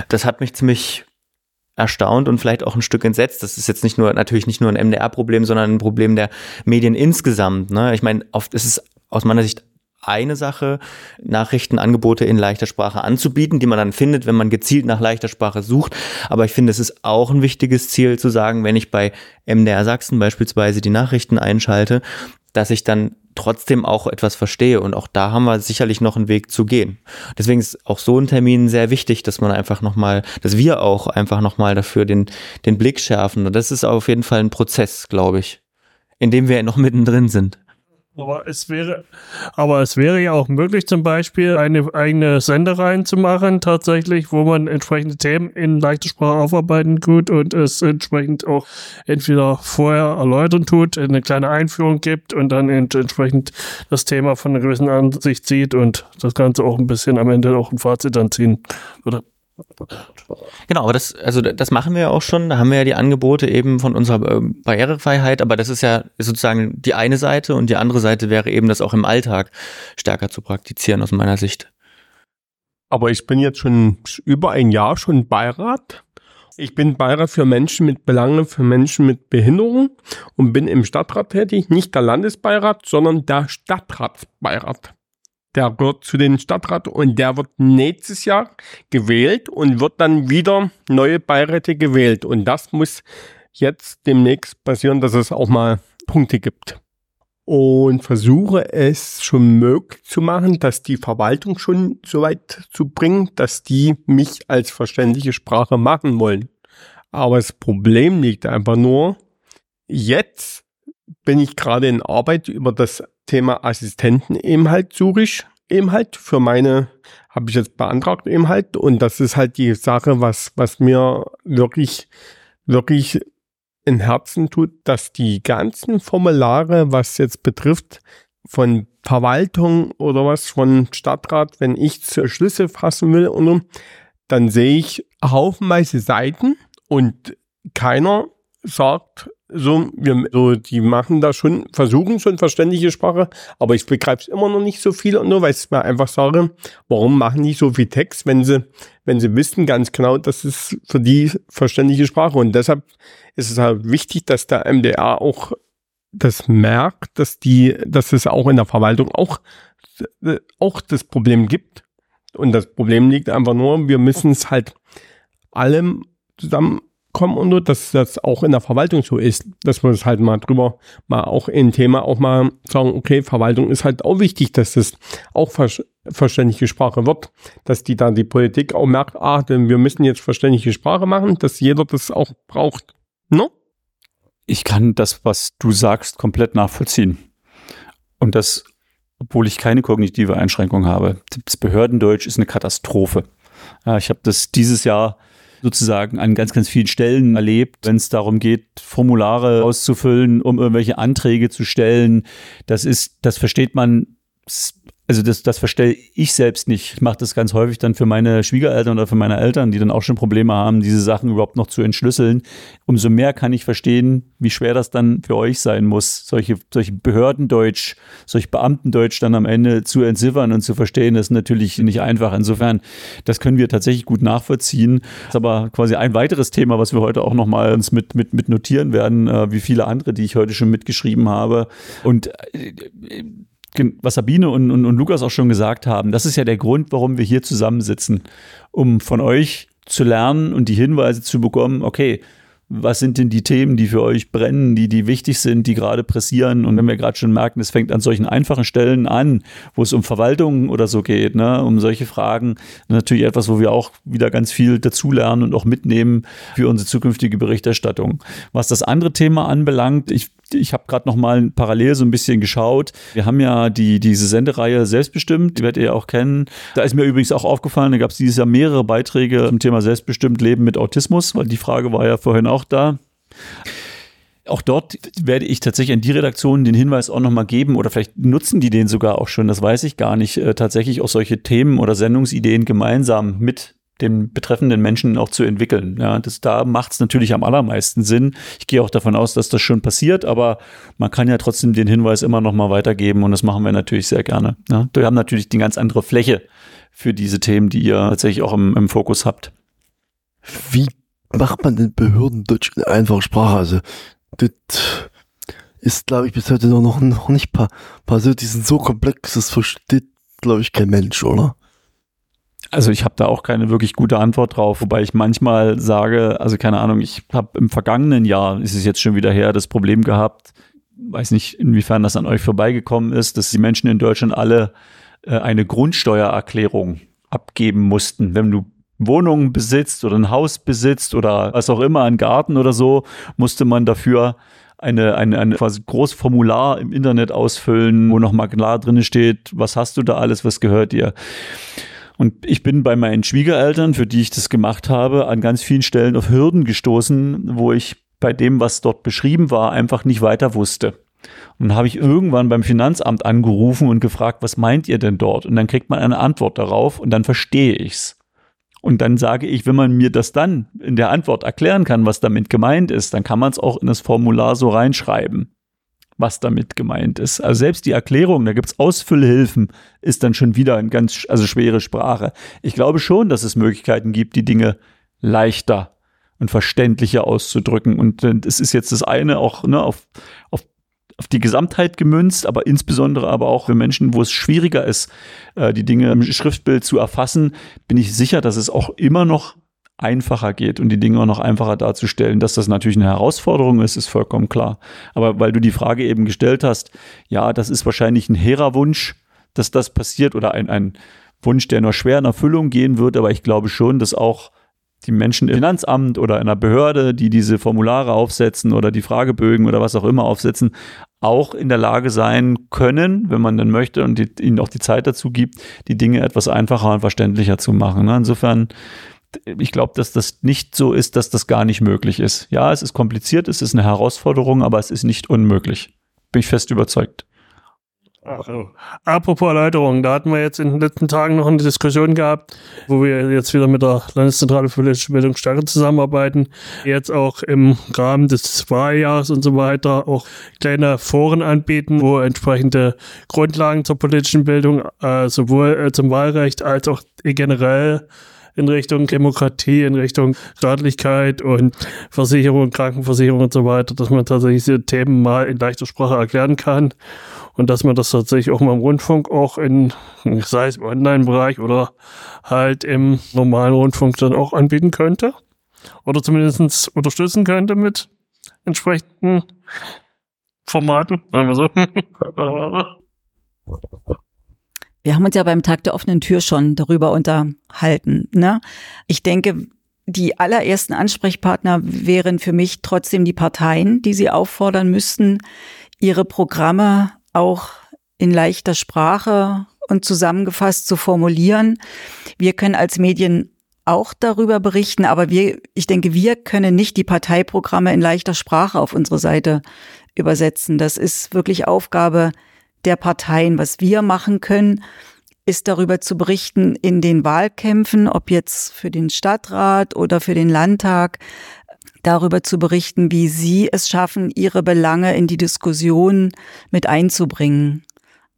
das hat mich ziemlich erstaunt und vielleicht auch ein Stück entsetzt. Das ist jetzt nicht nur natürlich nicht nur ein MDR-Problem, sondern ein Problem der Medien insgesamt. Ne? Ich meine, oft ist es aus meiner Sicht eine Sache, Nachrichtenangebote in leichter Sprache anzubieten, die man dann findet, wenn man gezielt nach leichter Sprache sucht. Aber ich finde, es ist auch ein wichtiges Ziel zu sagen, wenn ich bei MDR Sachsen beispielsweise die Nachrichten einschalte, dass ich dann trotzdem auch etwas verstehe. Und auch da haben wir sicherlich noch einen Weg zu gehen. Deswegen ist auch so ein Termin sehr wichtig, dass man einfach nochmal, dass wir auch einfach nochmal dafür den, den Blick schärfen. Und das ist auf jeden Fall ein Prozess, glaube ich, in dem wir noch mittendrin sind. Aber es wäre, aber es wäre ja auch möglich, zum Beispiel eine eigene Sendereihen zu machen, tatsächlich, wo man entsprechende Themen in leichter Sprache aufarbeiten tut und es entsprechend auch entweder vorher erläutern tut, eine kleine Einführung gibt und dann entsprechend das Thema von einer gewissen Ansicht sieht und das Ganze auch ein bisschen am Ende auch ein Fazit dann ziehen würde. Genau, aber das, also das machen wir ja auch schon. Da haben wir ja die Angebote eben von unserer äh, Barrierefreiheit, aber das ist ja sozusagen die eine Seite und die andere Seite wäre eben, das auch im Alltag stärker zu praktizieren aus meiner Sicht. Aber ich bin jetzt schon über ein Jahr schon Beirat. Ich bin Beirat für Menschen mit Belangen für Menschen mit Behinderung und bin im Stadtrat tätig, nicht der Landesbeirat, sondern der Stadtratsbeirat der gehört zu den Stadtrat und der wird nächstes Jahr gewählt und wird dann wieder neue Beiräte gewählt. Und das muss jetzt demnächst passieren, dass es auch mal Punkte gibt. Und versuche es schon möglich zu machen, dass die Verwaltung schon so weit zu bringen, dass die mich als verständliche Sprache machen wollen. Aber das Problem liegt einfach nur, jetzt bin ich gerade in Arbeit über das Thema Assistenten eben halt suche ich eben halt für meine habe ich jetzt beantragt eben halt und das ist halt die Sache, was was mir wirklich wirklich in Herzen tut, dass die ganzen Formulare, was jetzt betrifft von Verwaltung oder was von Stadtrat, wenn ich Schlüssel fassen will und dann sehe ich haufenweise Seiten und keiner sagt so, wir, so, die machen da schon, versuchen schon verständliche Sprache, aber ich begreife es immer noch nicht so viel und nur, weil ich mir einfach sage, warum machen die so viel Text, wenn sie, wenn sie wissen ganz genau, das ist für die verständliche Sprache und deshalb ist es halt wichtig, dass der MDR auch das merkt, dass die, dass es auch in der Verwaltung auch, auch das Problem gibt. Und das Problem liegt einfach nur, wir müssen es halt allem zusammen kommen und nur, dass das auch in der Verwaltung so ist, dass wir es halt mal drüber mal auch in Thema auch mal sagen, okay, Verwaltung ist halt auch wichtig, dass das auch ver verständliche Sprache wird, dass die dann die Politik auch merkt, ah, denn wir müssen jetzt verständliche Sprache machen, dass jeder das auch braucht. No? Ich kann das, was du sagst, komplett nachvollziehen. Und das, obwohl ich keine kognitive Einschränkung habe. Das Behördendeutsch ist eine Katastrophe. Ich habe das dieses Jahr sozusagen an ganz, ganz vielen Stellen erlebt, wenn es darum geht, Formulare auszufüllen, um irgendwelche Anträge zu stellen. Das ist, das versteht man also das, das verstehe ich selbst nicht. Ich mache das ganz häufig dann für meine Schwiegereltern oder für meine Eltern, die dann auch schon Probleme haben, diese Sachen überhaupt noch zu entschlüsseln. Umso mehr kann ich verstehen, wie schwer das dann für euch sein muss, solche, solche Behördendeutsch, solche Beamtendeutsch dann am Ende zu entziffern und zu verstehen, das ist natürlich nicht einfach. Insofern, das können wir tatsächlich gut nachvollziehen. Das ist aber quasi ein weiteres Thema, was wir heute auch nochmal uns mit, mit, mit notieren werden, äh, wie viele andere, die ich heute schon mitgeschrieben habe. Und äh, was Sabine und, und, und Lukas auch schon gesagt haben, das ist ja der Grund, warum wir hier zusammensitzen, um von euch zu lernen und die Hinweise zu bekommen, okay, was sind denn die Themen, die für euch brennen, die, die wichtig sind, die gerade pressieren. Und wenn wir gerade schon merken, es fängt an solchen einfachen Stellen an, wo es um Verwaltung oder so geht, ne, um solche Fragen, natürlich etwas, wo wir auch wieder ganz viel dazulernen und auch mitnehmen für unsere zukünftige Berichterstattung. Was das andere Thema anbelangt, ich ich habe gerade noch mal parallel so ein bisschen geschaut. Wir haben ja die, diese Sendereihe Selbstbestimmt, die werdet ihr ja auch kennen. Da ist mir übrigens auch aufgefallen, da gab es dieses Jahr mehrere Beiträge zum Thema Selbstbestimmt Leben mit Autismus, weil die Frage war ja vorhin auch da. Auch dort werde ich tatsächlich an die Redaktionen den Hinweis auch nochmal geben oder vielleicht nutzen die den sogar auch schon, das weiß ich gar nicht, äh, tatsächlich auch solche Themen oder Sendungsideen gemeinsam mit den betreffenden Menschen auch zu entwickeln. Ja, das, da macht es natürlich am allermeisten Sinn. Ich gehe auch davon aus, dass das schon passiert, aber man kann ja trotzdem den Hinweis immer noch mal weitergeben und das machen wir natürlich sehr gerne. Ja, wir haben natürlich die ganz andere Fläche für diese Themen, die ihr tatsächlich auch im, im Fokus habt. Wie macht man denn Behördendeutsch in einfacher Sprache? Also, das ist, glaube ich, bis heute noch, noch nicht passiert. Die sind so komplex, das versteht, glaube ich, kein Mensch, oder? Also ich habe da auch keine wirklich gute Antwort drauf, wobei ich manchmal sage, also keine Ahnung, ich habe im vergangenen Jahr, ist es jetzt schon wieder her, das Problem gehabt, weiß nicht, inwiefern das an euch vorbeigekommen ist, dass die Menschen in Deutschland alle äh, eine Grundsteuererklärung abgeben mussten. Wenn du Wohnungen besitzt oder ein Haus besitzt oder was auch immer, einen Garten oder so, musste man dafür eine, eine, eine quasi großes Formular im Internet ausfüllen, wo nochmal klar drin steht, was hast du da alles, was gehört dir. Und ich bin bei meinen Schwiegereltern, für die ich das gemacht habe, an ganz vielen Stellen auf Hürden gestoßen, wo ich bei dem, was dort beschrieben war, einfach nicht weiter wusste. Und habe ich irgendwann beim Finanzamt angerufen und gefragt, was meint ihr denn dort? Und dann kriegt man eine Antwort darauf und dann verstehe ich's. Und dann sage ich, wenn man mir das dann in der Antwort erklären kann, was damit gemeint ist, dann kann man es auch in das Formular so reinschreiben was damit gemeint ist. Also selbst die Erklärung, da gibt's Ausfüllhilfen, ist dann schon wieder eine ganz also schwere Sprache. Ich glaube schon, dass es Möglichkeiten gibt, die Dinge leichter und verständlicher auszudrücken. Und es ist jetzt das eine auch ne, auf, auf auf die Gesamtheit gemünzt, aber insbesondere aber auch für Menschen, wo es schwieriger ist, äh, die Dinge im Schriftbild zu erfassen, bin ich sicher, dass es auch immer noch einfacher geht und die Dinge auch noch einfacher darzustellen. Dass das natürlich eine Herausforderung ist, ist vollkommen klar. Aber weil du die Frage eben gestellt hast, ja, das ist wahrscheinlich ein hehrer Wunsch, dass das passiert oder ein, ein Wunsch, der nur schwer in Erfüllung gehen wird, aber ich glaube schon, dass auch die Menschen im Finanzamt oder in einer Behörde, die diese Formulare aufsetzen oder die Fragebögen oder was auch immer aufsetzen, auch in der Lage sein können, wenn man denn möchte und die, ihnen auch die Zeit dazu gibt, die Dinge etwas einfacher und verständlicher zu machen. Ne? Insofern, ich glaube, dass das nicht so ist, dass das gar nicht möglich ist. Ja, es ist kompliziert, es ist eine Herausforderung, aber es ist nicht unmöglich. Bin ich fest überzeugt. Ach. Apropos Erläuterung, da hatten wir jetzt in den letzten Tagen noch eine Diskussion gehabt, wo wir jetzt wieder mit der Landeszentrale für politische Bildung stärker zusammenarbeiten. Jetzt auch im Rahmen des Wahljahres und so weiter auch kleine Foren anbieten, wo entsprechende Grundlagen zur politischen Bildung äh, sowohl äh, zum Wahlrecht als auch generell in Richtung Demokratie, in Richtung Staatlichkeit und Versicherung, Krankenversicherung und so weiter, dass man tatsächlich diese Themen mal in leichter Sprache erklären kann und dass man das tatsächlich auch mal im Rundfunk auch in, sei es im Online-Bereich oder halt im normalen Rundfunk dann auch anbieten könnte oder zumindest unterstützen könnte mit entsprechenden Formaten, sagen wir so. Wir haben uns ja beim Tag der offenen Tür schon darüber unterhalten. Ne? Ich denke, die allerersten Ansprechpartner wären für mich trotzdem die Parteien, die sie auffordern müssten, ihre Programme auch in leichter Sprache und zusammengefasst zu formulieren. Wir können als Medien auch darüber berichten, aber wir, ich denke, wir können nicht die Parteiprogramme in leichter Sprache auf unsere Seite übersetzen. Das ist wirklich Aufgabe der Parteien. Was wir machen können, ist darüber zu berichten in den Wahlkämpfen, ob jetzt für den Stadtrat oder für den Landtag, darüber zu berichten, wie sie es schaffen, ihre Belange in die Diskussion mit einzubringen.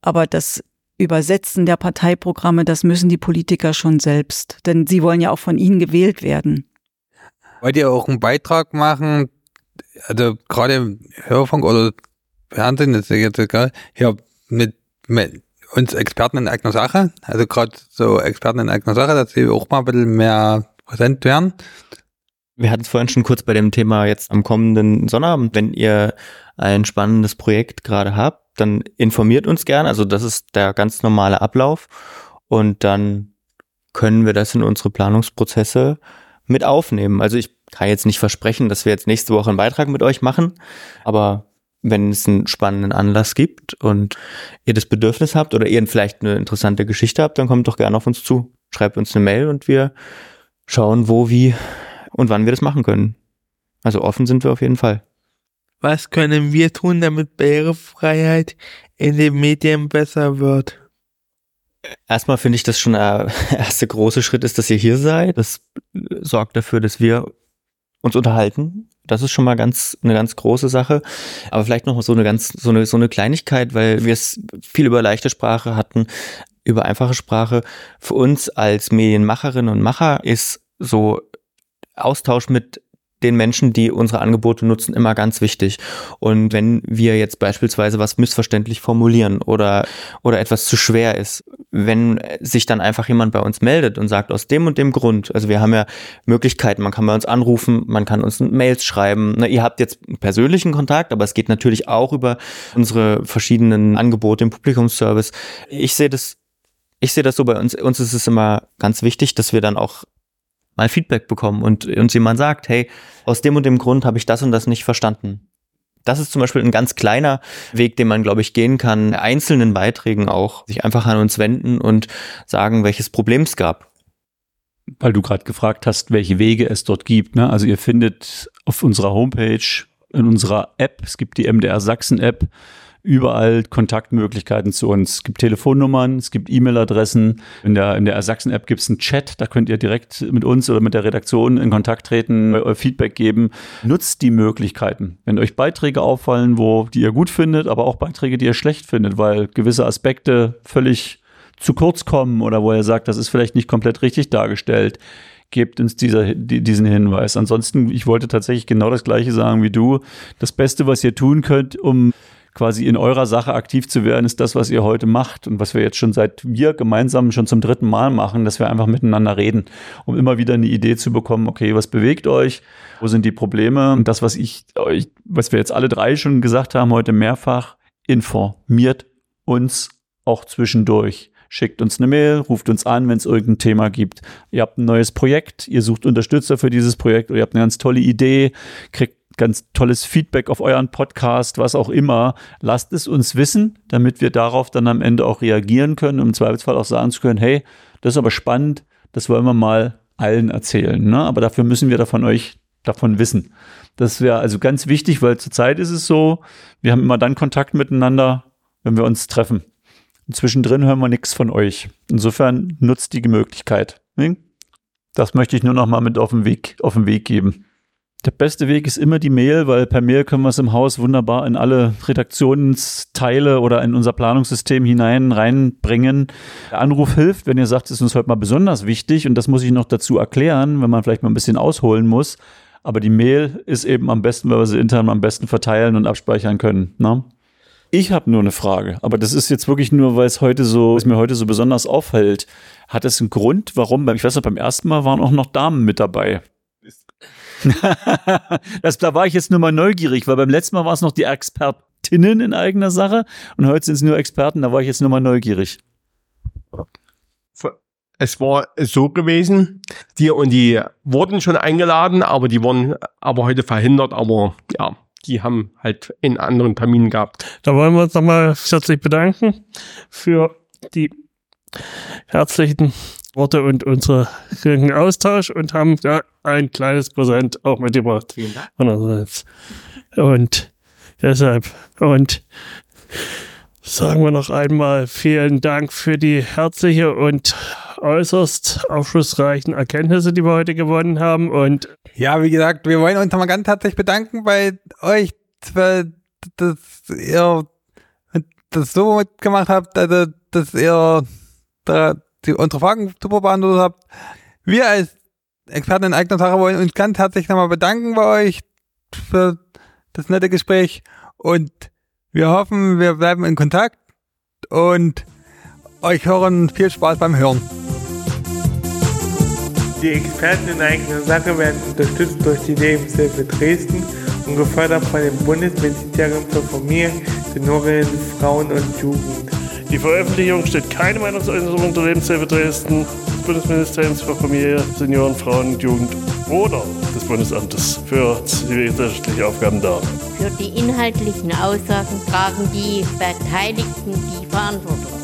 Aber das Übersetzen der Parteiprogramme, das müssen die Politiker schon selbst, denn sie wollen ja auch von ihnen gewählt werden. Wollt ihr auch einen Beitrag machen, also gerade im Hörfunk oder Fernsehen, das ist jetzt egal, hier mit, mit uns Experten in eigener Sache, also gerade so Experten in eigener Sache, dass sie auch mal ein bisschen mehr präsent werden. Wir hatten es vorhin schon kurz bei dem Thema jetzt am kommenden Sonnabend. Wenn ihr ein spannendes Projekt gerade habt, dann informiert uns gern. Also das ist der ganz normale Ablauf. Und dann können wir das in unsere Planungsprozesse mit aufnehmen. Also ich kann jetzt nicht versprechen, dass wir jetzt nächste Woche einen Beitrag mit euch machen, aber wenn es einen spannenden Anlass gibt und ihr das Bedürfnis habt oder ihr vielleicht eine interessante Geschichte habt, dann kommt doch gerne auf uns zu. Schreibt uns eine Mail und wir schauen, wo, wie und wann wir das machen können. Also offen sind wir auf jeden Fall. Was können wir tun, damit Barrierefreiheit in den Medien besser wird? Erstmal finde ich, dass schon der erste große Schritt ist, dass ihr hier seid. Das sorgt dafür, dass wir uns unterhalten. Das ist schon mal ganz eine ganz große Sache. Aber vielleicht noch so eine ganz so eine so eine Kleinigkeit, weil wir es viel über leichte Sprache hatten, über einfache Sprache. Für uns als Medienmacherinnen und Macher ist so Austausch mit den Menschen, die unsere Angebote nutzen, immer ganz wichtig. Und wenn wir jetzt beispielsweise was missverständlich formulieren oder, oder etwas zu schwer ist, wenn sich dann einfach jemand bei uns meldet und sagt, aus dem und dem Grund, also wir haben ja Möglichkeiten, man kann bei uns anrufen, man kann uns Mails schreiben. Na, ihr habt jetzt persönlichen Kontakt, aber es geht natürlich auch über unsere verschiedenen Angebote im Publikumsservice. Ich sehe das ich sehe das so bei uns. Uns ist es immer ganz wichtig, dass wir dann auch mal Feedback bekommen und uns jemand sagt, hey, aus dem und dem Grund habe ich das und das nicht verstanden. Das ist zum Beispiel ein ganz kleiner Weg, den man, glaube ich, gehen kann, einzelnen Beiträgen auch, sich einfach an uns wenden und sagen, welches Problem es gab. Weil du gerade gefragt hast, welche Wege es dort gibt. Ne? Also ihr findet auf unserer Homepage, in unserer App, es gibt die MDR Sachsen App, überall Kontaktmöglichkeiten zu uns. Es gibt Telefonnummern, es gibt E-Mail-Adressen. In der, in der Sachsen-App gibt es einen Chat, da könnt ihr direkt mit uns oder mit der Redaktion in Kontakt treten, euer Feedback geben. Nutzt die Möglichkeiten. Wenn euch Beiträge auffallen, wo, die ihr gut findet, aber auch Beiträge, die ihr schlecht findet, weil gewisse Aspekte völlig zu kurz kommen oder wo ihr sagt, das ist vielleicht nicht komplett richtig dargestellt, gebt uns dieser, diesen Hinweis. Ansonsten, ich wollte tatsächlich genau das Gleiche sagen wie du. Das Beste, was ihr tun könnt, um quasi in eurer Sache aktiv zu werden, ist das, was ihr heute macht und was wir jetzt schon seit wir gemeinsam schon zum dritten Mal machen, dass wir einfach miteinander reden, um immer wieder eine Idee zu bekommen, okay, was bewegt euch, wo sind die Probleme und das, was ich euch, was wir jetzt alle drei schon gesagt haben heute mehrfach, informiert uns auch zwischendurch. schickt uns eine Mail, ruft uns an, wenn es irgendein Thema gibt. Ihr habt ein neues Projekt, ihr sucht Unterstützer für dieses Projekt oder ihr habt eine ganz tolle Idee, kriegt ganz tolles Feedback auf euren Podcast, was auch immer. Lasst es uns wissen, damit wir darauf dann am Ende auch reagieren können und im Zweifelsfall auch sagen zu können, hey, das ist aber spannend, das wollen wir mal allen erzählen. Ne? Aber dafür müssen wir davon euch davon wissen. Das wäre also ganz wichtig, weil zurzeit ist es so, wir haben immer dann Kontakt miteinander, wenn wir uns treffen. Und zwischendrin hören wir nichts von euch. Insofern nutzt die Möglichkeit. Ne? Das möchte ich nur noch mal mit auf den Weg, auf den Weg geben. Der beste Weg ist immer die Mail, weil per Mail können wir es im Haus wunderbar in alle Redaktionsteile oder in unser Planungssystem hinein reinbringen. Der Anruf hilft, wenn ihr sagt, es ist uns heute mal besonders wichtig und das muss ich noch dazu erklären, wenn man vielleicht mal ein bisschen ausholen muss. Aber die Mail ist eben am besten, weil wir sie intern am besten verteilen und abspeichern können. Ne? Ich habe nur eine Frage, aber das ist jetzt wirklich nur, weil es heute so, es mir heute so besonders auffällt. Hat es einen Grund, warum? Ich weiß noch, beim ersten Mal waren auch noch Damen mit dabei. das, da war ich jetzt nur mal neugierig, weil beim letzten Mal war es noch die Expertinnen in eigener Sache und heute sind es nur Experten, da war ich jetzt nur mal neugierig. Es war so gewesen, die und die wurden schon eingeladen, aber die wurden aber heute verhindert, aber ja, die haben halt in anderen Terminen gehabt. Da wollen wir uns nochmal herzlich bedanken für die herzlichen Worte und unseren Austausch und haben ja ein kleines Präsent auch mitgebracht. Vielen Dank. Und deshalb, und sagen wir noch einmal vielen Dank für die herzliche und äußerst aufschlussreichen Erkenntnisse, die wir heute gewonnen haben. Und ja, wie gesagt, wir wollen uns nochmal ganz herzlich bedanken bei euch, dass ihr das so mitgemacht habt, also dass ihr da die, unsere Fragen super beantwortet habt. Wir als Experten in eigener Sache wollen uns ganz herzlich nochmal bedanken bei euch für das nette Gespräch und wir hoffen, wir bleiben in Kontakt und euch hören viel Spaß beim Hören. Die Experten in eigener Sache werden unterstützt durch die Lebenshilfe Dresden und gefördert von dem Bundesministerium für Familie, Senioren, Frauen und Jugend. Die Veröffentlichung steht keine Meinungsäußerung unter Lebenshilfe Dresden, des Bundesministeriums für Familie, Senioren, Frauen und Jugend oder des Bundesamtes für zivilgesellschaftliche Aufgaben dar. Für die inhaltlichen Aussagen tragen die Beteiligten die Verantwortung.